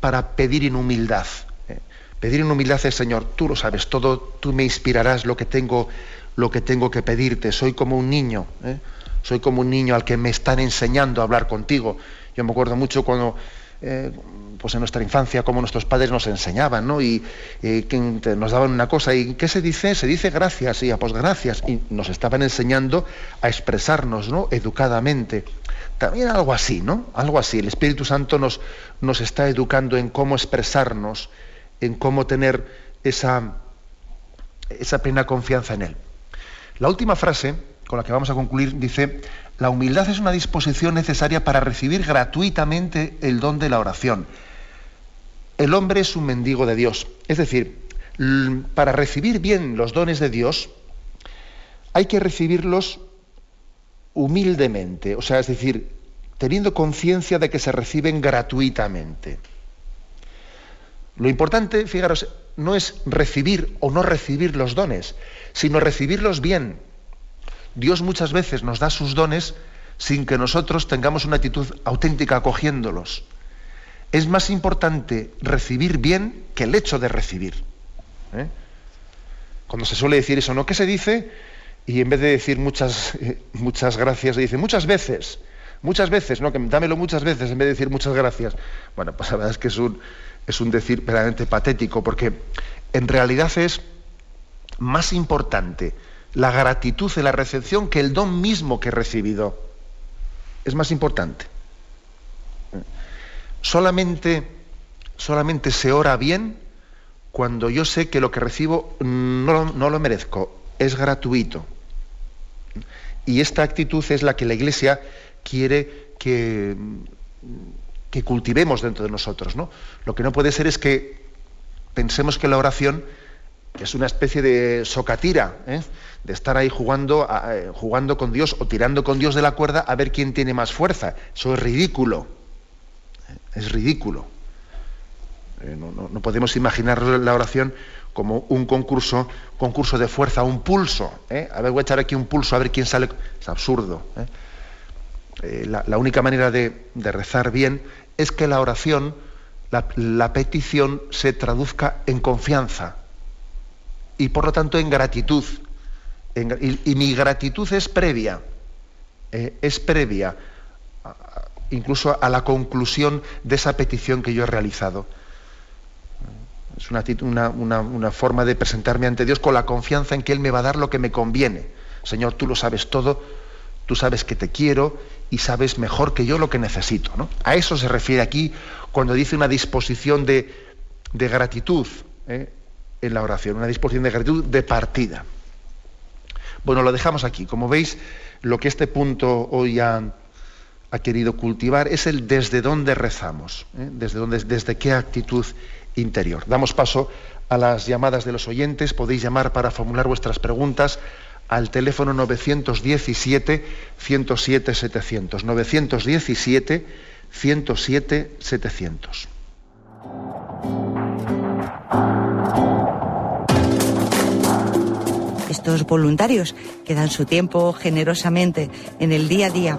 S1: para pedir en humildad. ¿eh? Pedir en humildad es, Señor, tú lo sabes todo, tú me inspirarás lo que tengo, lo que, tengo que pedirte. Soy como un niño, ¿eh? soy como un niño al que me están enseñando a hablar contigo. Yo me acuerdo mucho cuando, eh, pues en nuestra infancia, como nuestros padres nos enseñaban, ¿no? Y, nos daban una cosa, ¿y qué se dice? Se dice gracias, y pues gracias. Y nos estaban enseñando a expresarnos, ¿no? Educadamente. También algo así, ¿no? Algo así. El Espíritu Santo nos, nos está educando en cómo expresarnos, en cómo tener esa, esa plena confianza en Él. La última frase, con la que vamos a concluir, dice, la humildad es una disposición necesaria para recibir gratuitamente el don de la oración. El hombre es un mendigo de Dios. Es decir, para recibir bien los dones de Dios, hay que recibirlos humildemente, o sea, es decir, teniendo conciencia de que se reciben gratuitamente. Lo importante, fijaros, no es recibir o no recibir los dones, sino recibirlos bien. Dios muchas veces nos da sus dones sin que nosotros tengamos una actitud auténtica acogiéndolos. Es más importante recibir bien que el hecho de recibir. ¿eh? Cuando se suele decir eso, ¿no? ¿Qué se dice? y en vez de decir muchas, eh, muchas gracias, dice muchas veces, muchas veces, no, que dámelo muchas veces en vez de decir muchas gracias. Bueno, pues la verdad es que es un, es un decir verdaderamente patético, porque en realidad es más importante la gratitud de la recepción que el don mismo que he recibido. Es más importante. Solamente, solamente se ora bien cuando yo sé que lo que recibo no, no lo merezco, es gratuito. Y esta actitud es la que la Iglesia quiere que, cultivemos dentro de nosotros. ¿no? Lo que no puede ser es que pensemos que la oración es una especie de socatira, ¿eh? de estar ahí jugando, eh, jugando con Dios o tirando con Dios de la cuerda a ver quién tiene más fuerza. Eso es ridículo. Es ridículo. Eh, no, podemos imaginar la oración como un concurso, concurso de fuerza, un pulso. A ver, voy a echar aquí un pulso a ver quién sale. Es absurdo. La, única manera de, rezar bien es que la oración, la petición, se traduzca en confianza y por lo tanto en gratitud. y, mi gratitud es previa, eh, es previa incluso a la conclusión de esa petición que yo he realizado. Es una, forma de presentarme ante Dios con la confianza en que Él me va a dar lo que me conviene. Señor, tú lo sabes todo, tú sabes que te quiero y sabes mejor que yo lo que necesito. A eso se refiere aquí cuando dice una disposición de, gratitud. ¿eh? en la oración, una disposición de gratitud de partida. Bueno, lo dejamos aquí. Como veis, lo que este punto hoy ha, querido cultivar es el desde dónde rezamos, ¿eh? desde, dónde, desde qué actitud interior. Damos paso a las llamadas de los oyentes. Podéis llamar para formular vuestras preguntas al teléfono 917-107-700. 917-107-700.
S3: estos voluntarios que dan su tiempo generosamente en el día a día.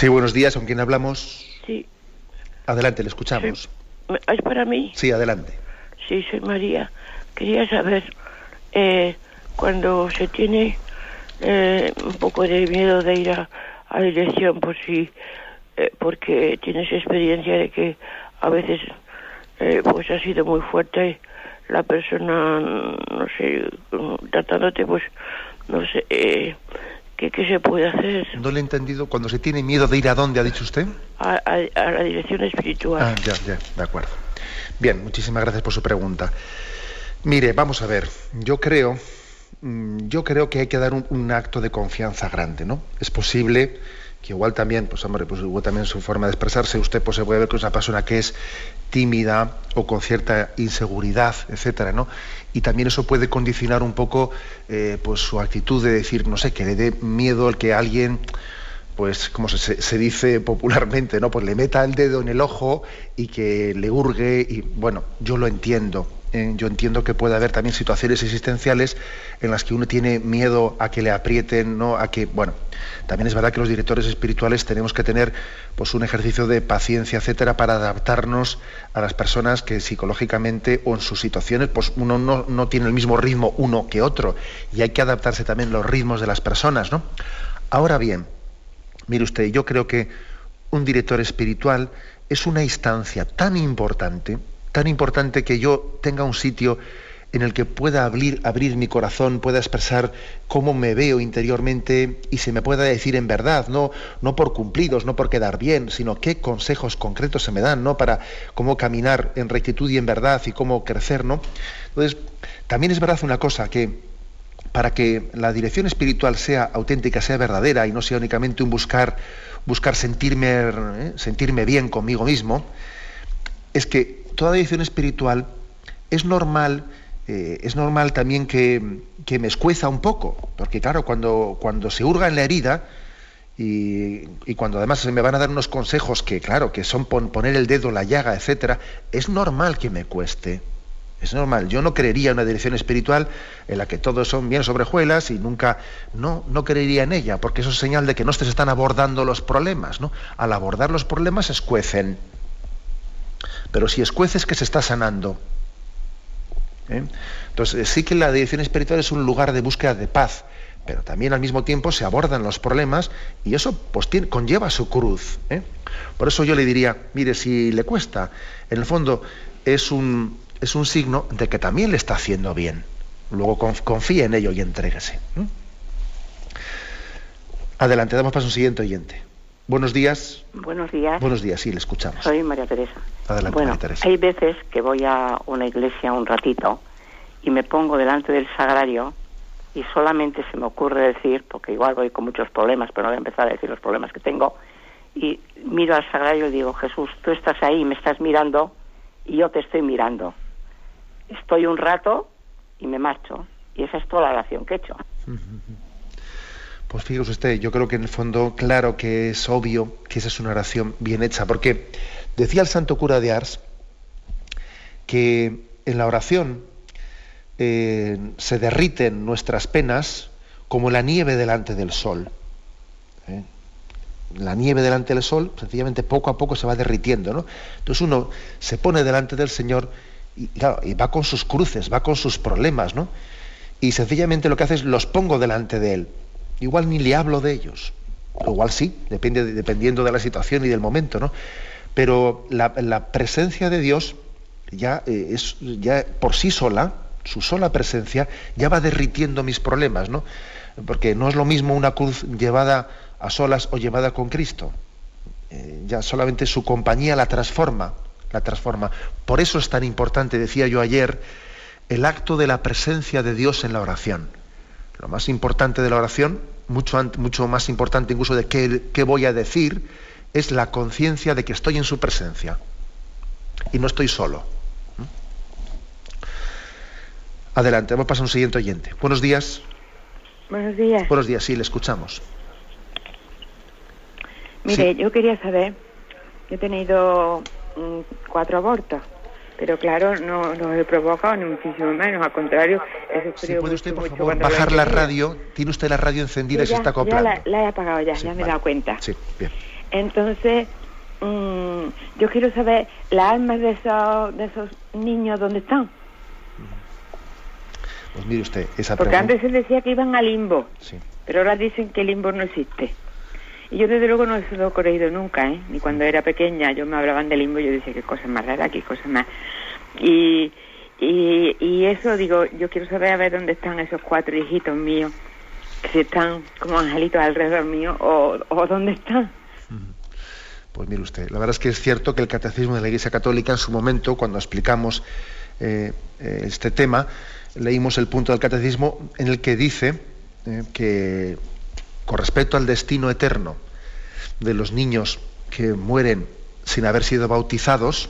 S1: Sí, buenos días. ¿Con quién hablamos?
S4: Sí.
S1: Adelante, le escuchamos.
S4: ¿Es para mí?
S1: Sí, adelante.
S4: Sí, soy María. Quería saber, eh, cuando se tiene eh, un poco de miedo de ir a, la dirección, por si, eh, porque tienes experiencia de que a veces pues ha sido muy fuerte la persona, no sé, tratándote, pues, no sé, ¿Qué, se puede hacer?
S1: No le he entendido. Cuando se tiene miedo de ir a dónde, ha dicho usted?
S4: A, la dirección espiritual.
S1: Ah, ya, ya, de acuerdo. Bien, muchísimas gracias por su pregunta. Mire, vamos a ver. Yo creo, mm, yo creo que hay que dar un, acto de confianza grande, ¿no? Es posible que igual también, pues hombre, pues igual también su forma de expresarse, usted pues se puede ver que es una persona que es tímida o con cierta inseguridad, etcétera, ¿no? y también eso puede condicionar un poco eh, pues su actitud de decir, no sé, que le dé miedo el que alguien, pues como se, dice popularmente, ¿no? Pues le meta el dedo en el ojo y que le hurgue y bueno, yo lo entiendo, eh, yo entiendo que puede haber también situaciones existenciales en las que uno tiene miedo a que le aprieten, ¿no? a que, bueno, también es verdad que los directores espirituales tenemos que tener pues un ejercicio de paciencia, etcétera, para adaptarnos a las personas que psicológicamente o en sus situaciones, pues uno no, no tiene el mismo ritmo uno que otro, y hay que adaptarse también los ritmos de las personas, ¿no? Ahora bien, mire usted, yo creo que un director espiritual es una instancia tan importante, tan importante que yo tenga un sitio en el que pueda abrir, abrir mi corazón, pueda expresar cómo me veo interiormente y se me pueda decir en verdad, no, no por cumplidos, no por quedar bien, sino qué consejos concretos se me dan, ¿no? Para cómo caminar en rectitud y en verdad y cómo crecer, ¿no? Entonces, también es verdad una cosa, que para que la dirección espiritual sea auténtica, sea verdadera y no sea únicamente un buscar, buscar sentirme, ¿eh? sentirme bien conmigo mismo, es que toda dirección espiritual es normal, eh, es normal también que, me escueza un poco, porque claro, cuando, cuando se hurga en la herida y, y, cuando además se me van a dar unos consejos que, claro, que son poner el dedo la llaga, etcétera, es normal que me cueste. Es normal. Yo no creería en una dirección espiritual en la que todos son bien sobrejuelas y nunca, no, no creería en ella, porque eso es señal de que no se están abordando los problemas, ¿no? Al abordar los problemas escuecen. Pero si escueces que se está sanando. ¿eh? Entonces sí que la dirección espiritual es un lugar de búsqueda de paz, pero también al mismo tiempo se abordan los problemas y eso pues, conlleva su cruz. ¿eh? Por eso yo le diría, mire, si le cuesta, en el fondo es un, es un signo de que también le está haciendo bien. Luego confíe en ello y entréguese. Adelante, damos paso a un siguiente oyente. Buenos días.
S5: Buenos días.
S1: Buenos días, sí, le escuchamos.
S5: Soy María Teresa.
S1: Adelante, María Teresa.
S5: Hay veces que voy a una iglesia un ratito y me pongo delante del sagrario y solamente se me ocurre decir, porque igual voy con muchos problemas, pero no voy a empezar a decir los problemas que tengo, y miro al sagrario y digo, Jesús, tú estás ahí, me estás mirando y yo te estoy mirando estoy un rato y me marcho. Y esa es toda la oración que he hecho.
S1: Pues fíjese usted, yo creo que en el fondo, claro que es obvio que esa es una oración bien hecha, porque decía el santo cura de Ars que en la oración eh, se derriten nuestras penas como la nieve delante del sol. ¿eh? La nieve delante del sol, sencillamente poco a poco se va derritiendo. ¿no? Entonces uno se pone delante del Señor y, y va con sus cruces, va con sus problemas, ¿no? Y sencillamente lo que hace es los pongo delante de él. Igual ni le hablo de ellos. igual sí, dependiendo de la situación y del momento, ¿no? Pero la, presencia de Dios ya eh, es ya por sí sola, su sola presencia, ya va derritiendo mis problemas, ¿no? Porque no es lo mismo una cruz llevada a solas o llevada con Cristo. Eh, ya solamente su compañía la transforma la transforma. Por eso es tan importante, decía yo ayer, el acto de la presencia de Dios en la oración. Lo más importante de la oración, mucho, mucho más importante incluso de qué, voy a decir, es la conciencia de que estoy en su presencia y no estoy solo. ¿Mm? Adelante, vamos a pasar a un siguiente oyente. Buenos días.
S6: Buenos días.
S1: Buenos días, sí, le escuchamos.
S6: Mire, yo quería saber, he tenido cuatro abortos. Pero claro, no los he provocado ni muchísimo menos, al contrario,
S1: he ¿Puede usted, por favor, bajar la radio? ¿Tiene usted la radio encendida y se está acoplando?
S6: Ya la, he apagado ya, ya me he dado cuenta.
S1: Sí, bien.
S6: Entonces, mm, yo quiero saber, ¿las almas de esos, de esos niños dónde están?
S1: Pues mire usted, esa
S6: Porque antes se decía que iban al limbo, sí. pero ahora dicen que el limbo no existe. Y yo desde luego no se lo he creído nunca, ¿eh? Ni cuando era pequeña, yo me hablaban de limbo y yo decía, qué cosa más rara, qué cosa más... Y, y, y eso, digo, yo quiero saber a ver dónde están esos cuatro hijitos míos, si están como angelitos alrededor mío o, o dónde están.
S1: Pues mire usted, la verdad es que es cierto que el catecismo de la Iglesia Católica en su momento, cuando explicamos eh, eh, este tema, leímos el punto del catecismo en el que dice eh, que con respecto al destino eterno de los niños que mueren sin haber sido bautizados,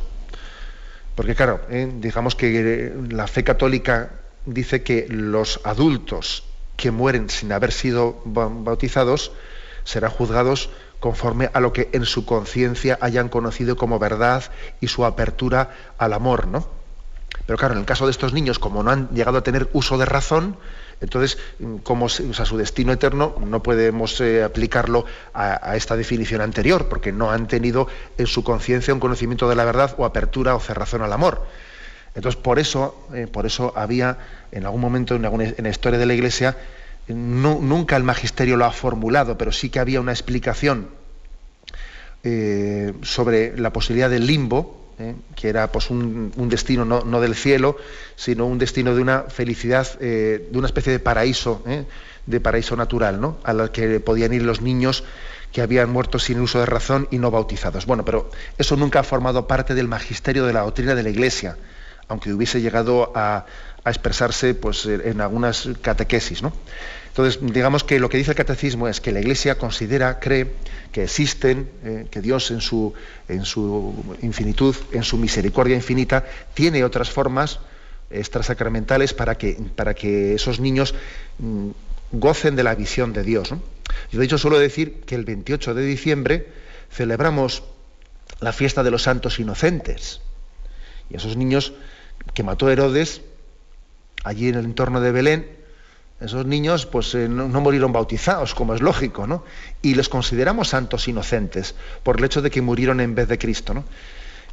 S1: porque claro, eh, digamos que la fe católica dice que los adultos que mueren sin haber sido bautizados serán juzgados conforme a lo que en su conciencia hayan conocido como verdad y su apertura al amor, ¿no? Pero claro, en el caso de estos niños, como no han llegado a tener uso de razón, entonces, como su destino eterno no podemos eh, aplicarlo a, esta definición anterior, porque no han tenido en su conciencia un conocimiento de la verdad o apertura o cerrazón al amor. Entonces, por eso, eh, por eso había en algún momento en, la historia de la Iglesia, nunca el magisterio lo ha formulado, pero sí que había una explicación eh, sobre la posibilidad del limbo, ¿eh? que era pues, un, destino no, del cielo, sino un destino de una felicidad, eh, de una especie de paraíso, ¿eh? de paraíso natural, ¿no? al que podían ir los niños que habían muerto sin uso de razón y no bautizados. Bueno, pero eso nunca ha formado parte del magisterio de la doctrina de la Iglesia, aunque hubiese llegado a, a expresarse pues, en algunas catequesis. ¿no? Entonces, digamos que lo que dice el catecismo es que la Iglesia considera, cree que existen, eh, que Dios en su, en su infinitud, en su misericordia infinita, tiene otras formas extrasacramentales para que, para que esos niños mm, gocen de la visión de Dios. Yo de hecho suelo decir que el 28 de diciembre celebramos la fiesta de los santos inocentes. Y esos niños que mató Herodes allí en el entorno de Belén, esos niños pues eh, no, murieron bautizados, como es lógico, ¿no? Y les consideramos santos inocentes por el hecho de que murieron en vez de Cristo, ¿no?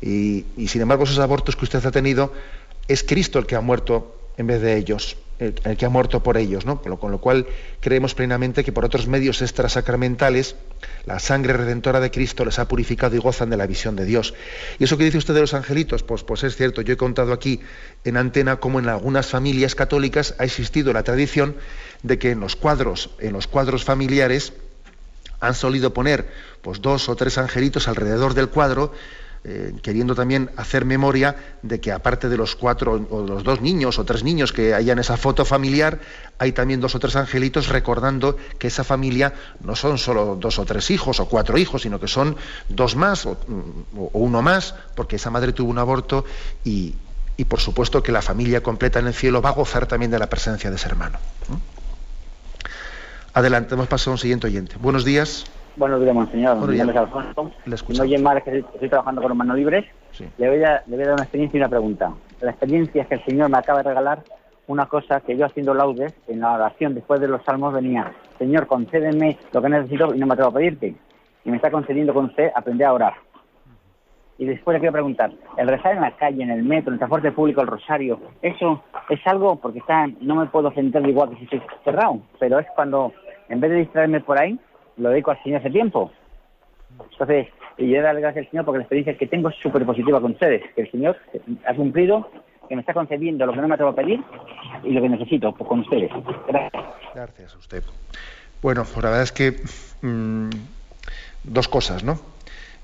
S1: Y, y sin embargo esos abortos que usted ha tenido, es Cristo el que ha muerto en vez de ellos el, que ha muerto por ellos, ¿no? Con lo, cual creemos plenamente que por otros medios extrasacramentales la sangre redentora de Cristo les ha purificado y gozan de la visión de Dios. Y eso que dice usted de los angelitos, pues, pues es cierto. Yo he contado aquí en antena cómo en algunas familias católicas ha existido la tradición de que en los cuadros, en los cuadros familiares, han solido poner pues dos o tres angelitos alrededor del cuadro eh, queriendo también hacer memoria de que aparte de los cuatro o los dos niños o tres niños que hay en esa foto familiar, hay también dos o tres angelitos recordando que esa familia no son solo dos o tres hijos o cuatro hijos, sino que son dos más o, uno más, porque esa madre tuvo un aborto y, por supuesto que la familia completa en el cielo va a gozar también de la presencia de ese hermano. Adelante, hemos pasado a un siguiente oyente. Buenos días.
S7: Buenos días, monseñor. Alfonso. No oye mal, que estoy trabajando con los manos libres. Le, voy a, le voy a dar una experiencia y una pregunta. La experiencia es que el Señor me acaba de regalar una cosa que yo haciendo laudes, en la oración después de los salmos venía, Señor, concédeme lo que necesito y no me atrevo a pedirte. Y me está concediendo con usted aprender a orar. Y después le quiero preguntar, el rezar en la calle, en el metro, en el transporte público, el rosario, ¿eso es algo? Porque está, no me puedo sentar igual que si estoy cerrado, pero es cuando, en vez de distraerme por ahí, lo dedico al Señor hace tiempo. Entonces, y yo darle gracias al Señor porque la experiencia que tengo es súper positiva con ustedes, que el Señor ha cumplido, que me está concediendo lo que no me atrevo a pedir y lo que necesito pues, con ustedes. Gracias.
S1: Gracias a usted. Bueno, pues la verdad es que mm, dos cosas, ¿no?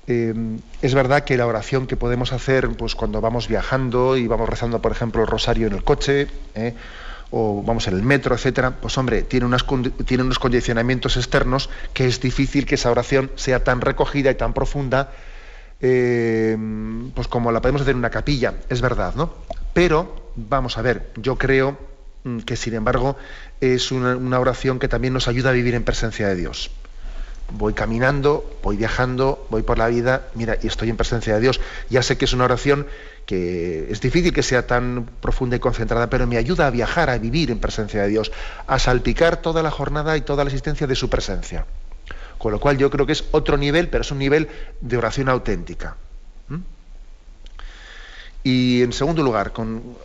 S1: Eh, es verdad que la oración que podemos hacer pues cuando vamos viajando y vamos rezando, por ejemplo, el rosario en el coche, ¿eh? O vamos en el metro, etcétera, pues hombre, tiene, unas, tiene unos condicionamientos externos que es difícil que esa oración sea tan recogida y tan profunda eh, pues como la podemos hacer en una capilla, es verdad, ¿no? Pero, vamos a ver, yo creo mm, que sin embargo es una, una oración que también nos ayuda a vivir en presencia de Dios voy caminando, voy viajando, voy por la vida, mira, y estoy en presencia de Dios. Ya sé que es una oración que es difícil que sea tan profunda y concentrada, pero me ayuda a viajar, a vivir en presencia de Dios, a salpicar toda la jornada y toda la existencia de su presencia. Con lo cual yo creo que es otro nivel, pero es un nivel de oración auténtica. ¿Mm? Y en segundo lugar,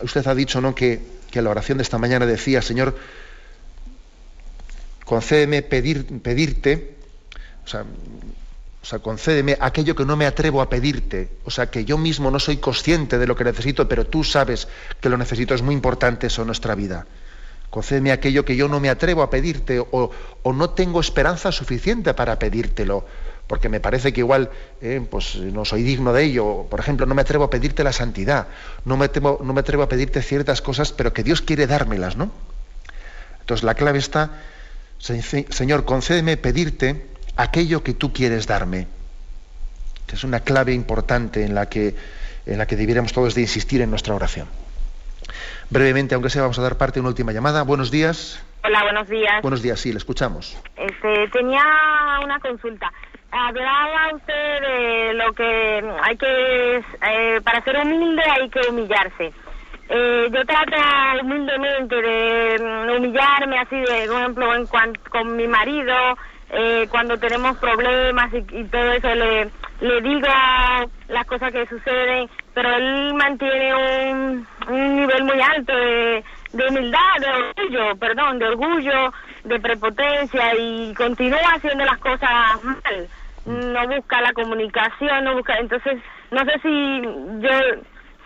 S1: usted ha dicho ¿no? que, que la oración de esta mañana decía, Señor, concédeme pedir, pedirte, o sea, o sea, concédeme aquello que no me atrevo a pedirte. O sea, que yo mismo no soy consciente de lo que necesito, pero tú sabes que lo necesito. Es muy importante eso en nuestra vida. Concédeme aquello que yo no me atrevo a pedirte o, no tengo esperanza suficiente para pedírtelo. Porque me parece que igual eh, pues no soy digno de ello. Por ejemplo, no me atrevo a pedirte la santidad. No me, atrevo, no me atrevo a pedirte ciertas cosas, pero que Dios quiere dármelas, ¿no? Entonces la clave está, Señor, concédeme pedirte aquello que tú quieres darme. Es una clave importante en la que, en la que debiéramos todos de insistir en nuestra oración. Brevemente, aunque sea, vamos a dar parte de una última llamada. Buenos días.
S8: Hola, buenos días.
S1: Buenos días, sí, le escuchamos.
S8: Este, tenía una consulta. Hablaba usted de lo que hay que, eh, para ser humilde hay que humillarse. eh, yo trato humildemente de mm, humillarme así, de, por ejemplo, en con mi marido, eh, cuando tenemos problemas y, todo eso, le, le digo las cosas que suceden, pero él mantiene un, un nivel muy alto de, de humildad, de orgullo, perdón, de orgullo, de prepotencia y continúa haciendo las cosas mal. No busca la comunicación, no busca. Entonces, no sé si yo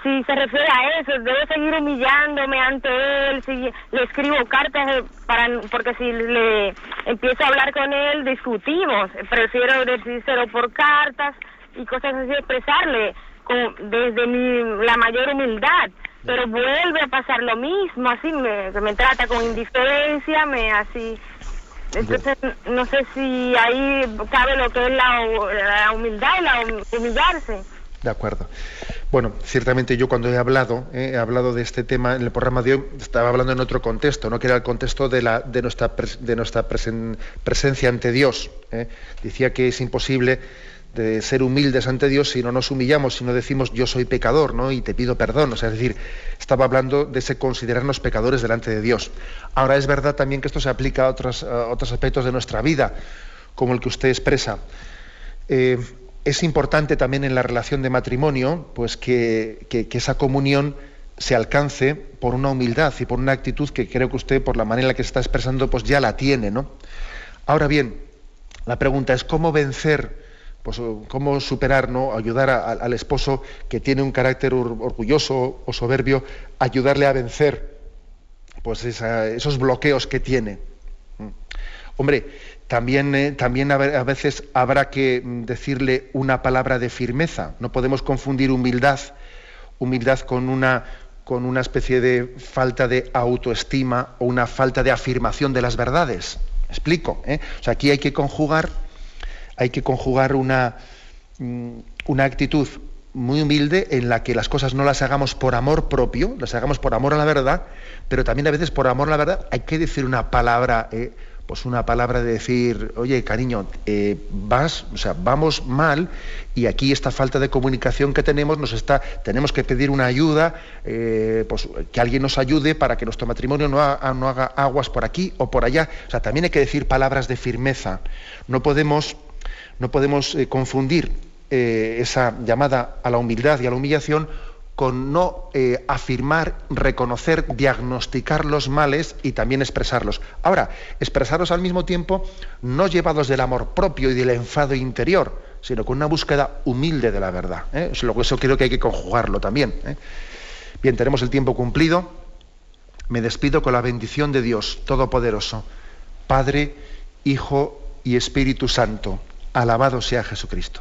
S8: si se refiere a eso, debo seguir humillándome ante él, si le escribo cartas para porque si le empiezo a hablar con él discutimos, prefiero decírselo por cartas y cosas así, expresarle con, desde mi, la mayor humildad, pero vuelve a pasar lo mismo, así me, me trata con indiferencia, me así entonces, no sé si ahí cabe lo que es la, la humildad y la humillarse.
S1: De acuerdo. Bueno, ciertamente yo cuando he hablado, eh, he hablado de este tema en el programa de hoy, estaba hablando en otro contexto, ¿no? que era el contexto de, la, de nuestra, presencia ante Dios. ¿eh? Decía que es imposible de ser humildes ante Dios si no nos humillamos, si no decimos yo soy pecador ¿no? y te pido perdón. O sea, es decir, estaba hablando de ese considerarnos pecadores delante de Dios. Ahora es verdad también que esto se aplica a otros, otros aspectos de nuestra vida, como el que usted expresa. Eh, es importante también en la relación de matrimonio, pues que, esa comunión se alcance por una humildad y por una actitud que creo que usted, por la manera en la que se está expresando, pues ya la tiene, ¿no? Ahora bien, la pregunta es cómo vencer, pues cómo superar, ¿no? Ayudar al esposo que tiene un carácter orgulloso o soberbio, ayudarle a vencer, pues esos bloqueos que tiene. ¿Mm? Hombre, también, eh, a veces habrá que mm, decirle una palabra de firmeza. No podemos confundir humildad, humildad con una, con una especie de falta de autoestima o una falta de afirmación de las verdades. explico? Eh? O sea, aquí hay que conjugar, hay que conjugar una, mm, una actitud muy humilde en la que las cosas no las hagamos por amor propio, las hagamos por amor a la verdad, pero también a veces por amor a la verdad hay que decir una palabra eh, pues una palabra de decir, oye, cariño, eh, vas, o sea, vamos mal y aquí esta falta de comunicación que tenemos nos está, tenemos que pedir una ayuda, eh, pues que alguien nos ayude para que nuestro matrimonio no, haga aguas por aquí o por allá. O sea, también hay que decir palabras de firmeza. No podemos, no podemos eh, confundir esa llamada a la humildad y a la humillación con no eh, afirmar, reconocer, diagnosticar los males y también expresarlos. Ahora, expresarlos al mismo tiempo, no llevados del amor propio y del enfado interior, sino con una búsqueda humilde de la verdad. ¿eh? Eso, creo que hay que conjugarlo también. ¿eh? Bien, tenemos el tiempo cumplido. Me despido con la bendición de Dios Todopoderoso, Padre, Hijo y Espíritu Santo. Alabado sea Jesucristo.